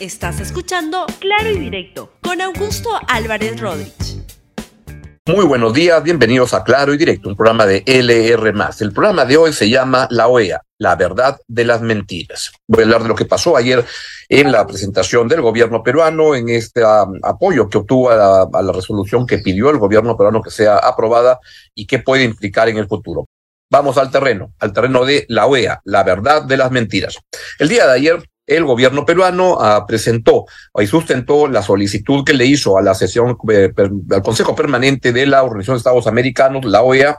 Estás escuchando Claro y Directo con Augusto Álvarez Rodríguez. Muy buenos días, bienvenidos a Claro y Directo, un programa de LR. El programa de hoy se llama La OEA, la verdad de las mentiras. Voy a hablar de lo que pasó ayer en la presentación del gobierno peruano, en este um, apoyo que obtuvo a la, a la resolución que pidió el gobierno peruano que sea aprobada y qué puede implicar en el futuro. Vamos al terreno, al terreno de la OEA, la verdad de las mentiras. El día de ayer el gobierno peruano uh, presentó y sustentó la solicitud que le hizo a la sesión, eh, al Consejo Permanente de la Organización de Estados Americanos, la OEA,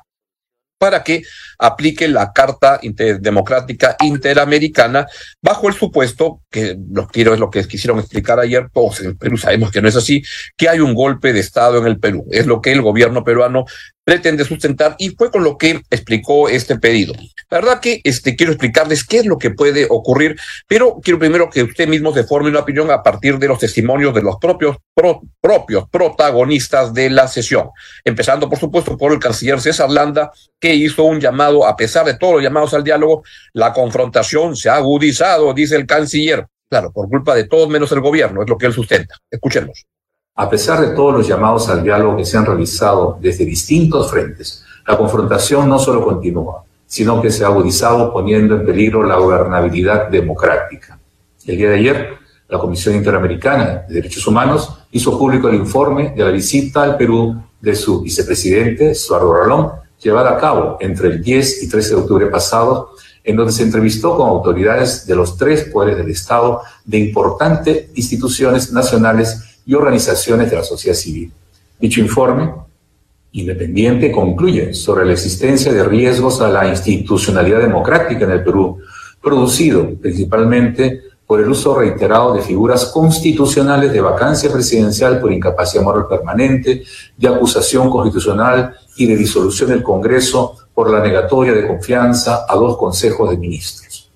para que aplique la Carta Democrática Interamericana bajo el supuesto, que lo quiero es lo que quisieron explicar ayer, todos en Perú sabemos que no es así, que hay un golpe de Estado en el Perú. Es lo que el gobierno peruano pretende sustentar y fue con lo que explicó este pedido. La verdad que este, quiero explicarles qué es lo que puede ocurrir, pero quiero primero que usted mismo se forme una opinión a partir de los testimonios de los propios, pro, propios protagonistas de la sesión. Empezando, por supuesto, por el canciller César Landa, que hizo un llamado, a pesar de todos los llamados al diálogo, la confrontación se ha agudizado, dice el canciller. Claro, por culpa de todos menos el gobierno, es lo que él sustenta. Escuchemos. A pesar de todos los llamados al diálogo que se han realizado desde distintos frentes, la confrontación no solo continúa, sino que se ha agudizado poniendo en peligro la gobernabilidad democrática. El día de ayer, la Comisión Interamericana de Derechos Humanos hizo público el informe de la visita al Perú de su vicepresidente, Eduardo Rolón, llevada a cabo entre el 10 y 13 de octubre pasado, en donde se entrevistó con autoridades de los tres poderes del Estado de importantes instituciones nacionales y organizaciones de la sociedad civil. Dicho informe, independiente, concluye sobre la existencia de riesgos a la institucionalidad democrática en el Perú, producido principalmente por el uso reiterado de figuras constitucionales de vacancia presidencial por incapacidad moral permanente, de acusación constitucional y de disolución del Congreso por la negatoria de confianza a dos consejos de ministros.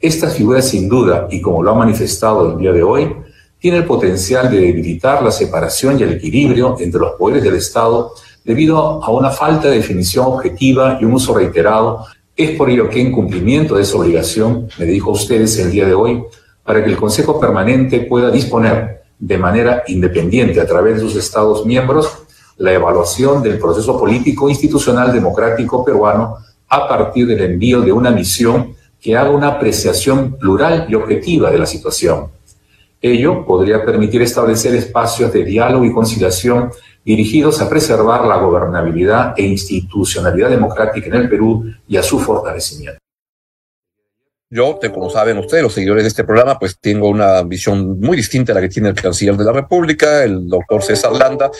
Estas figuras, sin duda, y como lo ha manifestado el día de hoy, tiene el potencial de debilitar la separación y el equilibrio entre los poderes del Estado debido a una falta de definición objetiva y un uso reiterado. Es por ello que en cumplimiento de esa obligación, me dijo a ustedes el día de hoy, para que el Consejo Permanente pueda disponer de manera independiente a través de sus Estados miembros la evaluación del proceso político institucional democrático peruano a partir del envío de una misión que haga una apreciación plural y objetiva de la situación Ello podría permitir establecer espacios de diálogo y conciliación dirigidos a preservar la gobernabilidad e institucionalidad democrática en el Perú y a su fortalecimiento. Yo, como saben ustedes, los seguidores de este programa, pues tengo una visión muy distinta a la que tiene el canciller de la República, el doctor César Landa.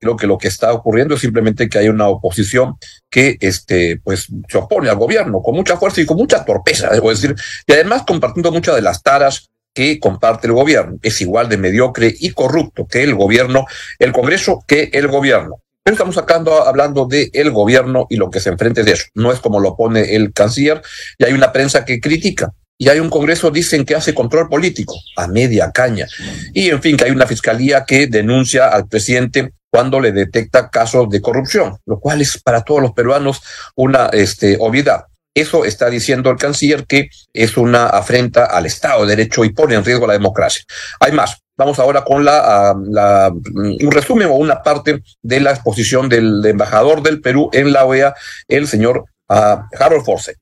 Creo que lo que está ocurriendo es simplemente que hay una oposición que este, pues, se opone al gobierno con mucha fuerza y con mucha torpeza, debo decir, y además compartiendo muchas de las taras que comparte el gobierno. Es igual de mediocre y corrupto que el gobierno, el Congreso que el gobierno. Pero estamos hablando de el gobierno y lo que se enfrenta de eso. No es como lo pone el canciller, y hay una prensa que critica. Y hay un Congreso, dicen que hace control político, a media caña. Y en fin, que hay una fiscalía que denuncia al presidente cuando le detecta casos de corrupción, lo cual es para todos los peruanos una este, obviedad. Eso está diciendo el canciller que es una afrenta al Estado de Derecho y pone en riesgo la democracia. Hay más. Vamos ahora con uh, la, un resumen o una parte de la exposición del embajador del Perú en la OEA, el señor uh, Harold Fawcett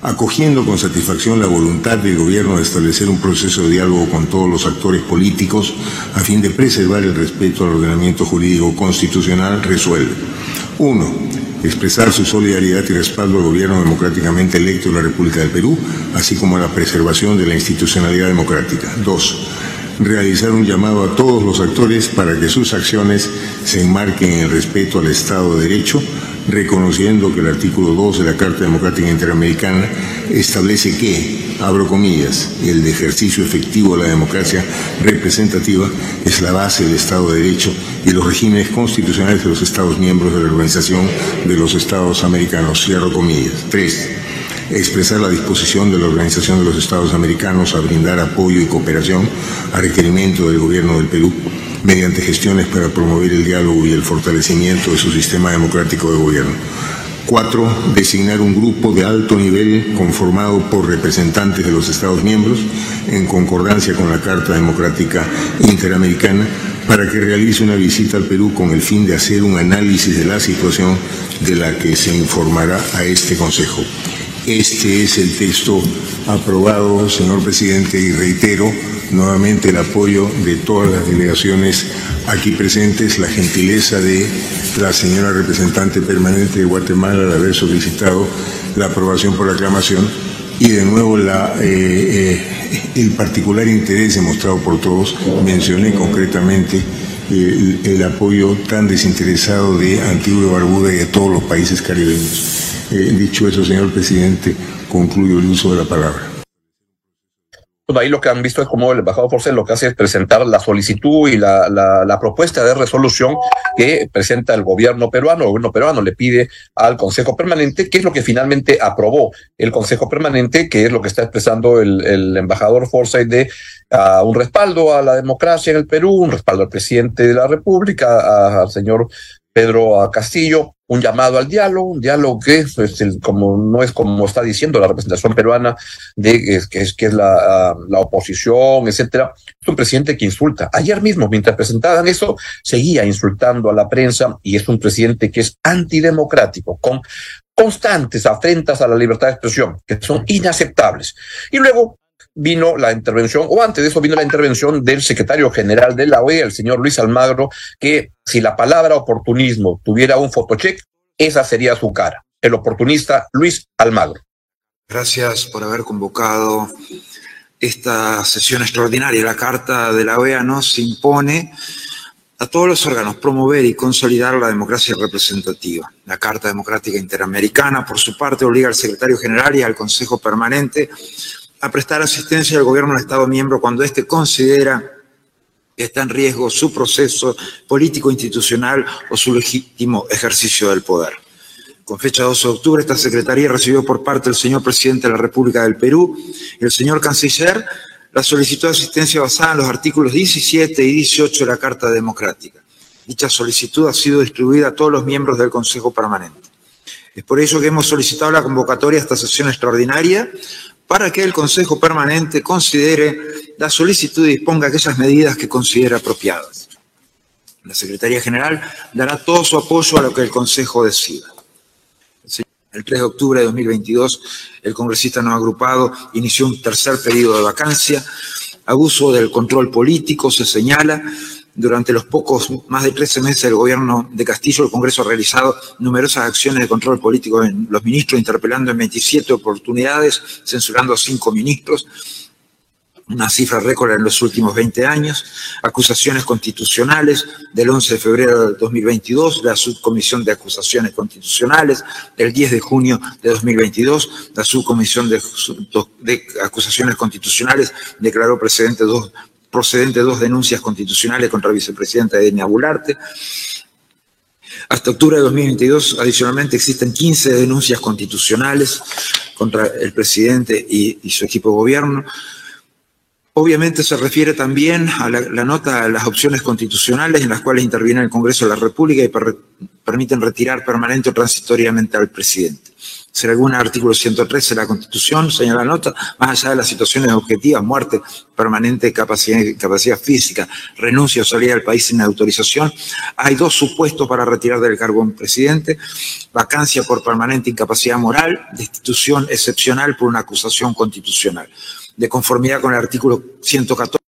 acogiendo con satisfacción la voluntad del Gobierno de establecer un proceso de diálogo con todos los actores políticos a fin de preservar el respeto al ordenamiento jurídico constitucional, resuelve. Uno, expresar su solidaridad y respaldo al gobierno democráticamente electo de la República del Perú, así como a la preservación de la institucionalidad democrática. Dos, realizar un llamado a todos los actores para que sus acciones se enmarquen en el respeto al Estado de Derecho, reconociendo que el artículo 2 de la Carta Democrática Interamericana establece que, abro comillas, el ejercicio efectivo de la democracia representativa es la base del Estado de Derecho y los regímenes constitucionales de los Estados miembros de la Organización de los Estados Americanos, cierro comillas. Tres, expresar la disposición de la Organización de los Estados Americanos a brindar apoyo y cooperación a requerimiento del Gobierno del Perú mediante gestiones para promover el diálogo y el fortalecimiento de su sistema democrático de gobierno. Cuatro, designar un grupo de alto nivel conformado por representantes de los Estados miembros, en concordancia con la Carta Democrática Interamericana, para que realice una visita al Perú con el fin de hacer un análisis de la situación de la que se informará a este Consejo. Este es el texto aprobado, señor presidente, y reitero nuevamente el apoyo de todas las delegaciones aquí presentes, la gentileza de la señora representante permanente de Guatemala al haber solicitado la aprobación por aclamación y de nuevo eh, eh, el particular interés demostrado por todos. Mencioné concretamente el, el, apoyo tan desinteresado de Antigua y Barbuda y de todos los países caribeños. Eh, dicho eso, señor presidente, concluyo el uso de la palabra. Pues ahí lo que han visto es como el embajador Forcel lo que hace es presentar la solicitud y la, la, propuesta de resolución que presenta el gobierno peruano. El gobierno peruano le pide al Consejo Permanente, que es lo que finalmente aprobó el Consejo Permanente, que es lo que está expresando el, el embajador Forsyth de un respaldo a la democracia en el Perú, un respaldo al presidente de la República, al señor Pedro Castillo, un llamado al diálogo, un diálogo que es el, como no es como está diciendo la representación peruana de que es que es la, la oposición, etcétera. Es un presidente que insulta. Ayer mismo, mientras presentaban eso, seguía insultando a la prensa y es un presidente que es antidemocrático, con constantes afrentas a la libertad de expresión, que son inaceptables. Y luego vino la intervención, o antes de eso vino la intervención del secretario general de la OEA, el señor Luis Almagro, que si la palabra oportunismo tuviera un fotocheck, esa sería su cara. El oportunista Luis Almagro. Gracias por haber convocado esta sesión extraordinaria. La Carta de la OEA nos impone a todos los órganos promover y consolidar la democracia representativa. La Carta Democrática Interamericana, por su parte, obliga al secretario general y al Consejo Permanente a prestar asistencia al gobierno del Estado miembro cuando éste considera que está en riesgo su proceso político institucional o su legítimo ejercicio del poder. Con fecha 12 de octubre, esta Secretaría recibió por parte del señor presidente de la República del Perú y el señor canciller la solicitud de asistencia basada en los artículos 17 y 18 de la Carta Democrática. Dicha solicitud ha sido distribuida a todos los miembros del Consejo Permanente. Es por ello que hemos solicitado la convocatoria a esta sesión extraordinaria para que el Consejo Permanente considere la solicitud y disponga aquellas medidas que considere apropiadas. La Secretaría General dará todo su apoyo a lo que el Consejo decida. El 3 de octubre de 2022, el congresista no agrupado inició un tercer periodo de vacancia. Abuso del control político se señala durante los pocos, más de 13 meses del gobierno de Castillo, el Congreso ha realizado numerosas acciones de control político en los ministros, interpelando en 27 oportunidades, censurando a cinco ministros, una cifra récord en los últimos 20 años, acusaciones constitucionales del 11 de febrero del 2022, la subcomisión de acusaciones constitucionales, del 10 de junio de 2022, la subcomisión de, acusaciones constitucionales declaró precedente dos procedente de dos denuncias constitucionales contra el vicepresidente Edenia Bularte. Hasta octubre de 2022, adicionalmente, existen 15 denuncias constitucionales contra el presidente y, su equipo de gobierno. Obviamente se refiere también a la, la, nota a las opciones constitucionales en las cuales interviene el Congreso de la República y per, permiten retirar permanente o transitoriamente al presidente. Será algún artículo 113 de la Constitución, señala la nota, más allá de las situaciones objetivas, muerte permanente, capacidad, capacidad física, renuncia o salida del país sin autorización, hay dos supuestos para retirar del cargo a un presidente, vacancia por permanente incapacidad moral, destitución excepcional por una acusación constitucional. De conformidad con el artículo 114.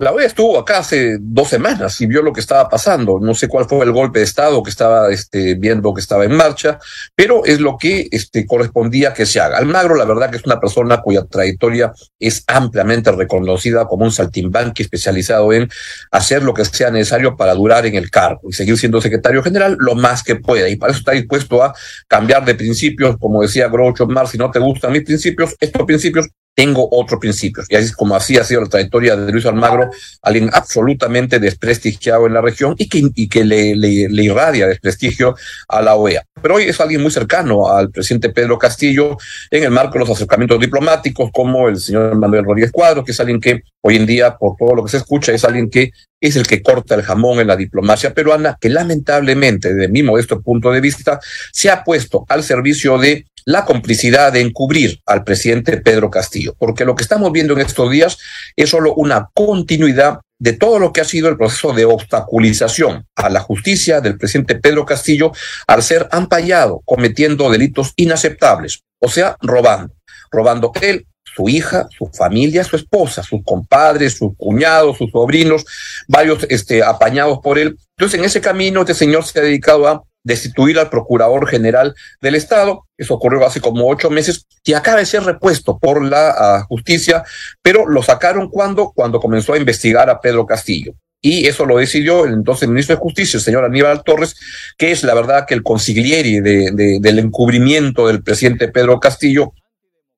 La OEA estuvo acá hace dos semanas y vio lo que estaba pasando. No sé cuál fue el golpe de Estado que estaba este, viendo que estaba en marcha, pero es lo que este, correspondía que se haga. Almagro, la verdad que es una persona cuya trayectoria es ampliamente reconocida como un saltimbanqui especializado en hacer lo que sea necesario para durar en el cargo y seguir siendo secretario general lo más que pueda. Y para eso está dispuesto a cambiar de principios, como decía Groucho Marx, si no te gustan mis principios, estos principios tengo otros principios. Y así es como así ha sido la trayectoria de Luis Almagro, alguien absolutamente desprestigiado en la región y que, y que le, le, le, irradia desprestigio a la OEA. Pero hoy es alguien muy cercano al presidente Pedro Castillo en el marco de los acercamientos diplomáticos, como el señor Manuel Rodríguez Cuadro, que es alguien que hoy en día, por todo lo que se escucha, es alguien que es el que corta el jamón en la diplomacia peruana, que lamentablemente, desde mi modesto punto de vista, se ha puesto al servicio de la complicidad de encubrir al presidente Pedro Castillo, porque lo que estamos viendo en estos días es solo una continuidad de todo lo que ha sido el proceso de obstaculización a la justicia del presidente Pedro Castillo al ser ampallado cometiendo delitos inaceptables, o sea, robando, robando él, su hija, su familia, su esposa, sus compadres, sus cuñados, sus sobrinos, varios este, apañados por él. Entonces, en ese camino, este señor se ha dedicado a destituir al procurador general del Estado. Eso ocurrió hace como ocho meses y acaba de ser repuesto por la ah, justicia, pero lo sacaron cuando, cuando comenzó a investigar a Pedro Castillo. Y eso lo decidió el entonces ministro de Justicia, el señor Aníbal Torres, que es la verdad que el consiglieri de, del encubrimiento del presidente Pedro Castillo,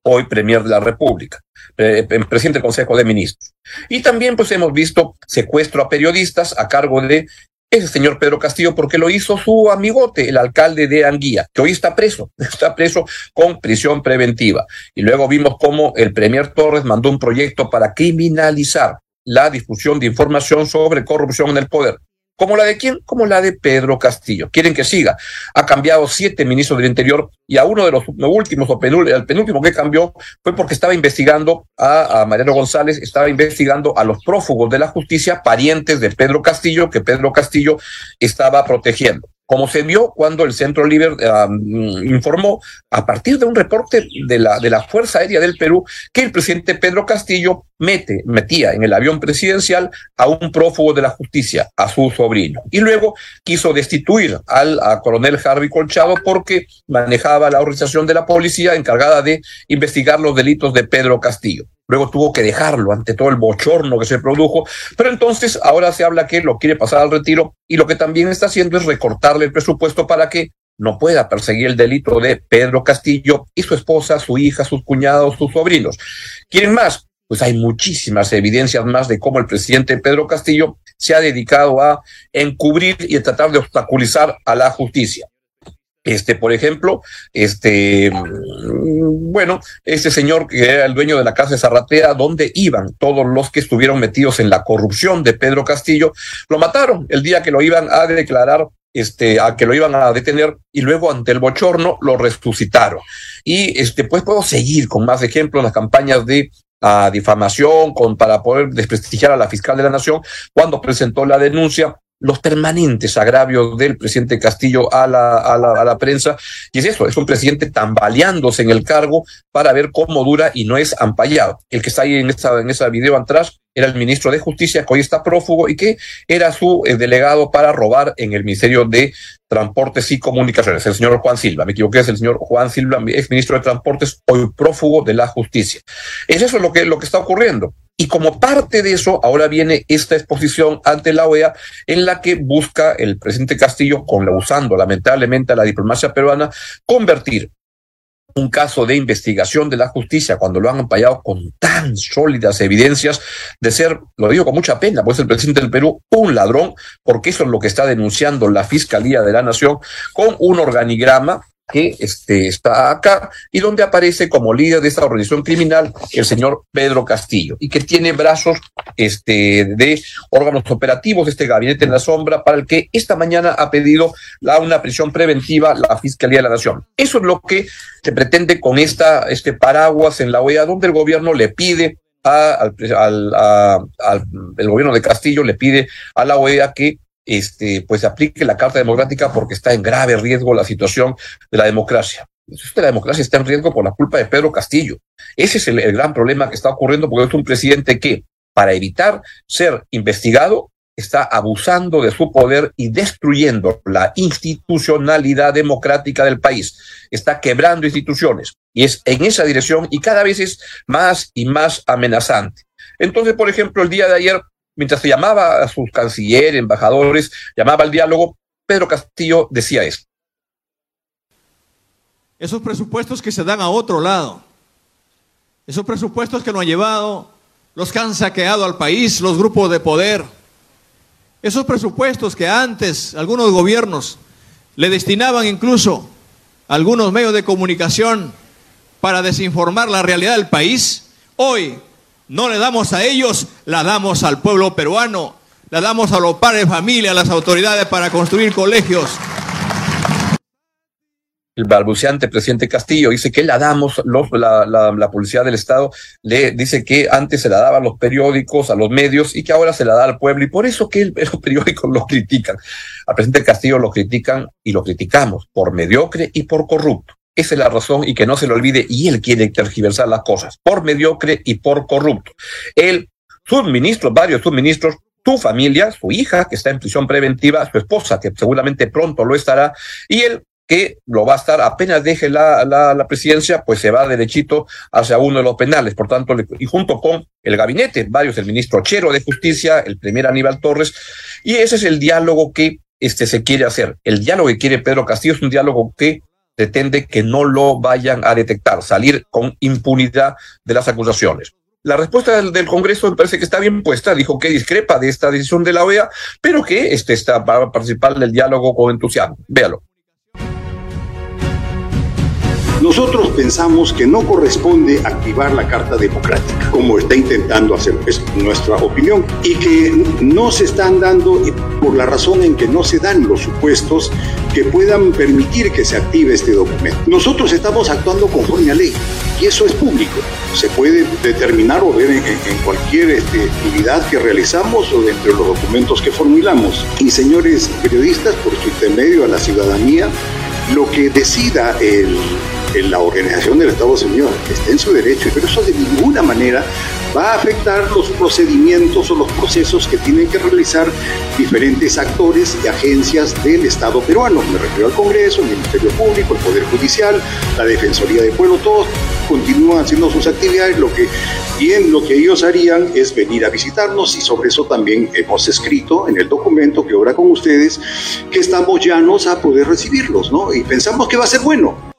hoy premier de la República, presidente del Consejo de Ministros. Y también pues hemos visto secuestro a periodistas a cargo de ese señor Pedro Castillo porque lo hizo su amigote, el alcalde de Anguía, que hoy está preso, está preso con prisión preventiva. Y luego vimos cómo el premier Torres mandó un proyecto para criminalizar la difusión de información sobre corrupción en el poder. ¿Como la de quién? Como la de Pedro Castillo. Quieren que siga. Ha cambiado siete ministros del Interior y a uno de los últimos, o el penúltimo que cambió, fue porque estaba investigando a, a, Mariano González, estaba investigando a los prófugos de la justicia, parientes de Pedro Castillo, que Pedro Castillo estaba protegiendo como se vio cuando el Centro Libre informó a partir de un reporte de la, de la Fuerza Aérea del Perú que el presidente Pedro Castillo metía en el avión presidencial a un prófugo de la justicia, a su sobrino. Y luego quiso destituir al coronel Harvey Colchado porque manejaba la organización de la policía encargada de investigar los delitos de Pedro Castillo. Luego tuvo que dejarlo ante todo el bochorno que se produjo, pero entonces ahora se habla que lo quiere pasar al retiro y lo que también está haciendo es recortarle el presupuesto para que no pueda perseguir el delito de Pedro Castillo y su esposa, su hija, sus cuñados, sus sobrinos. ¿Quieren más? Pues hay muchísimas evidencias más de cómo el presidente Pedro Castillo se ha dedicado a encubrir y a tratar de obstaculizar a la justicia. Este, por ejemplo, este, mm, bueno, este señor que era el dueño de la casa de Zarratea, donde iban todos los que estuvieron metidos en la corrupción de Pedro Castillo, lo mataron el día que lo iban a declarar este, a que lo iban a detener y luego ante el bochorno lo resucitaron. Y este, pues puedo seguir con más ejemplos, las campañas de a difamación con, para poder desprestigiar a la fiscal de la nación cuando presentó la denuncia los permanentes agravios del presidente Castillo a la, a la, a la prensa. Y es eso, es un presidente tambaleándose en el cargo para ver cómo dura y no es ampallado. El que está ahí en esa, en video atrás era el ministro de Justicia, que hoy está prófugo y que era su eh, delegado para robar en el Ministerio de Transportes y Comunicaciones, el señor Juan Silva. Me equivoqué, es el señor Juan Silva, ex ministro de Transportes, hoy prófugo de la justicia. Es eso lo que, lo que está ocurriendo. Y como parte de eso, ahora viene esta exposición ante la OEA en la que busca el presidente Castillo, con, usando lamentablemente a la diplomacia peruana, convertir un caso de investigación de la justicia cuando lo han ampallado con tan sólidas evidencias de ser, lo digo con mucha pena, pues el presidente del Perú, un ladrón, porque eso es lo que está denunciando la Fiscalía de la Nación, con un organigrama que este, está acá y donde aparece como líder de esta organización criminal el señor Pedro Castillo y que tiene brazos este, de órganos operativos de este gabinete en la sombra para el que esta mañana ha pedido la, una prisión preventiva la Fiscalía de la Nación. Eso es lo que se pretende con esta, este paraguas en la OEA donde el gobierno le pide al, al, al, el gobierno de Castillo le pide a la OEA que este, pues aplique la Carta Democrática porque está en grave riesgo la situación de la democracia. la democracia está en riesgo por la culpa de Pedro Castillo. Ese es el, el gran problema que está ocurriendo porque es un presidente que, para evitar ser investigado, está abusando de su poder y destruyendo la institucionalidad democrática del país. Está quebrando instituciones y es en esa dirección y cada vez es más y más amenazante. Entonces, por ejemplo, el día de ayer mientras se llamaba a sus cancilleres, embajadores, llamaba al diálogo, Pedro Castillo decía esto. Esos presupuestos que se dan a otro lado, esos presupuestos que nos han llevado, los que han saqueado al país, los grupos de poder, esos presupuestos que antes algunos gobiernos le destinaban incluso a algunos medios de comunicación para desinformar la realidad del país, hoy no le damos a ellos, la damos al pueblo peruano. la damos a los padres de familia, a las autoridades para construir colegios. El balbuceante presidente Castillo dice que la damos, los, la, la, Policía del Estado le dice que antes se la daba a los periódicos, a los medios y que ahora se la da al pueblo y por eso que el, los periódicos lo critican. Al presidente Castillo lo critican y lo criticamos por mediocre y por corrupto. Esa es la razón y que no se lo olvide y él quiere tergiversar las cosas por mediocre y por corrupto. Él, sus ministros, varios subministros, su familia, su hija, que está en prisión preventiva, su esposa, que seguramente pronto lo estará, y él que lo va a estar apenas deje la, la, la, presidencia, pues se va derechito hacia uno de los penales. Por tanto, y junto con el gabinete, varios, el ministro Chero de Justicia, el primer Aníbal Torres, y ese es el diálogo que este, se quiere hacer. El diálogo que quiere Pedro Castillo es un diálogo que pretende que no lo vayan a detectar, salir con impunidad de las acusaciones. La respuesta del, Congreso me parece que está bien puesta, dijo que discrepa de esta decisión de la OEA, pero que este está para participar del diálogo con entusiasmo. Véalo. Nosotros pensamos que no corresponde activar la Carta Democrática, como está intentando hacer, es nuestra opinión, y que no se están dando por la razón en que no se dan los supuestos que puedan permitir que se active este documento. Nosotros estamos actuando conforme a ley y eso es público. Se puede determinar o ver en, en cualquier este, actividad que realizamos o dentro de los documentos que formulamos. Y señores periodistas, por su intermedio a la ciudadanía, lo que decida el, en la organización del Estado Señor, está en su derecho, pero eso de ninguna manera va a afectar los procedimientos o los procesos que tienen que realizar diferentes actores y agencias del Estado peruano. Me refiero al Congreso, el Ministerio Público, el Poder Judicial, la Defensoría del Pueblo, todos continúan haciendo sus actividades, lo que bien lo que ellos harían es venir a visitarnos y sobre eso también hemos escrito en el documento que obra con ustedes que estamos llanos a poder recibirlos, ¿no? Y pensamos que va a ser bueno.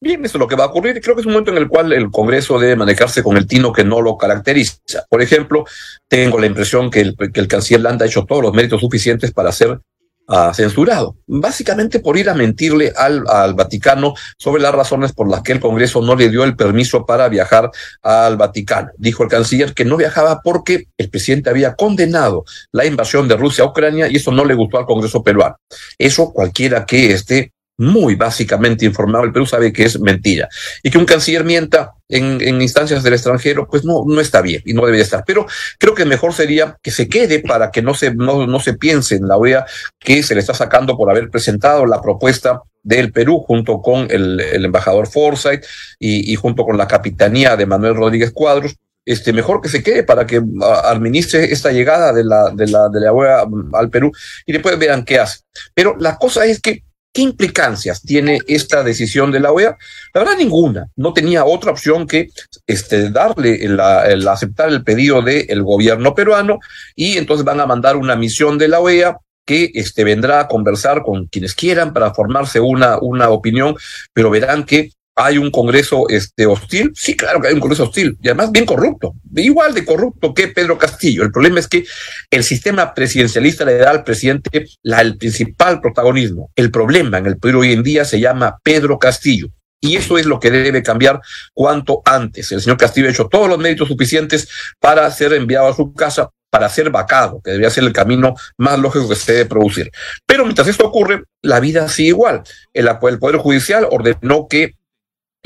Bien, eso es lo que va a ocurrir creo que es un momento en el cual el Congreso debe manejarse con el tino que no lo caracteriza. Por ejemplo, tengo la impresión que el, que el canciller Landa ha hecho todos los méritos suficientes para ser uh, censurado, básicamente por ir a mentirle al, al Vaticano sobre las razones por las que el Congreso no le dio el permiso para viajar al Vaticano. Dijo el canciller que no viajaba porque el presidente había condenado la invasión de Rusia a Ucrania y eso no le gustó al Congreso peruano. Eso cualquiera que esté muy básicamente informado, el Perú sabe que es mentira. Y que un canciller mienta en, instancias del extranjero, pues no, no está bien y no debería estar. Pero creo que mejor sería que se quede para que no se, no, no se piense en la OEA que se le está sacando por haber presentado la propuesta del Perú junto con el, el embajador Forsyth y, junto con la capitanía de Manuel Rodríguez Cuadros, este, mejor que se quede para que administre esta llegada de la, de la, de la OEA al Perú y después vean qué hace. Pero la cosa es que ¿Qué implicancias tiene esta decisión de la OEA? La verdad, ninguna. No tenía otra opción que este, darle el, el aceptar el pedido del gobierno peruano y entonces van a mandar una misión de la OEA que este, vendrá a conversar con quienes quieran para formarse una, una opinión, pero verán que hay un Congreso este, hostil. Sí, claro que hay un Congreso hostil y además bien corrupto, igual de corrupto que Pedro Castillo. El problema es que el sistema presidencialista le da al presidente la, el principal protagonismo. El problema en el Perú hoy en día se llama Pedro Castillo. Y eso es lo que debe cambiar cuanto antes. El señor Castillo ha hecho todos los méritos suficientes para ser enviado a su casa, para ser vacado, que debería ser el camino más lógico que se debe producir. Pero mientras esto ocurre, la vida sigue igual. El, el Poder Judicial ordenó que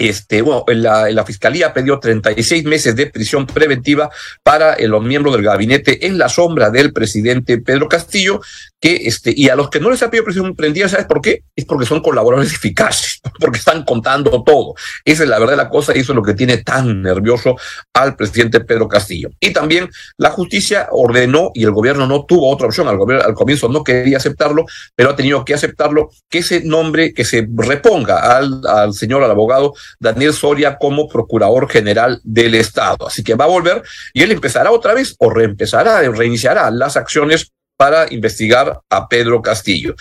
este, bueno, la, la fiscalía pidió 36 meses de prisión preventiva para los miembros del gabinete en la sombra del presidente Pedro Castillo, que este, y a los que no les ha pedido prisión prendida, ¿sabes por qué? Es porque son colaboradores eficaces, porque están contando todo. Esa es la verdad de la cosa y eso es lo que tiene tan nervioso al presidente Pedro Castillo. Y también la justicia ordenó, y el gobierno no tuvo otra opción, al gobierno al comienzo no quería aceptarlo, pero ha tenido que aceptarlo, que ese nombre, que se reponga al, al señor, al abogado Daniel Soria como procurador general del Estado. Así que va a volver y él empezará otra vez o reempezará, reiniciará las acciones para investigar a Pedro Castillo.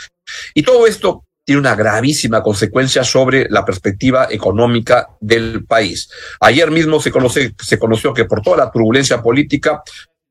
Y todo esto tiene una gravísima consecuencia sobre la perspectiva económica del país. Ayer mismo se, conoce, se conoció que por toda la turbulencia política,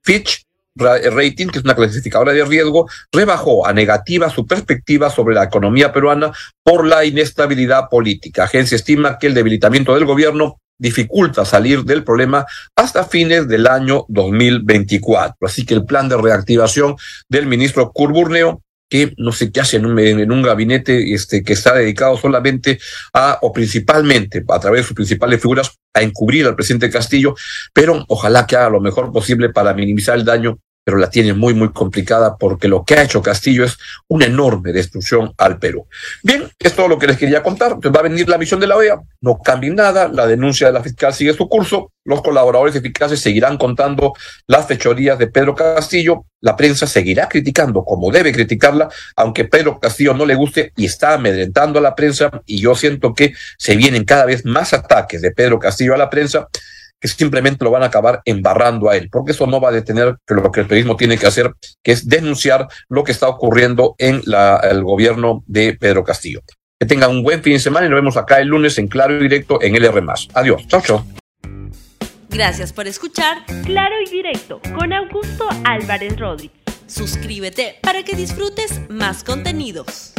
Fitch Rating, que es una clasificadora de riesgo, rebajó a negativa su perspectiva sobre la economía peruana por la inestabilidad política. La agencia estima que el debilitamiento del gobierno dificulta salir del problema hasta fines del año 2024. Así que el plan de reactivación del ministro Curburneo que no sé qué hace en un, gabinete este, que está dedicado solamente a, o principalmente, a través de sus principales figuras, a encubrir al presidente Castillo, pero ojalá que haga lo mejor posible para minimizar el daño pero la tiene muy, muy complicada porque lo que ha hecho Castillo es una enorme destrucción al Perú. Bien, es todo lo que les quería contar. Entonces va a venir la misión de la OEA, no cambie nada, la denuncia de la fiscal sigue su curso, los colaboradores eficaces seguirán contando las fechorías de Pedro Castillo, la prensa seguirá criticando como debe criticarla, aunque Pedro Castillo no le guste y está amedrentando a la prensa, y yo siento que se vienen cada vez más ataques de Pedro Castillo a la prensa que simplemente lo van a acabar embarrando a él, porque eso no va a detener lo que el periodismo tiene que hacer, que es denunciar lo que está ocurriendo en el gobierno de Pedro Castillo. Que tengan un buen fin de semana y nos vemos acá el lunes en Claro y Directo en LR+. Adiós. Chao, chao. Gracias por escuchar Claro y Directo con Augusto Álvarez Rodríguez. Suscríbete para que disfrutes más contenidos.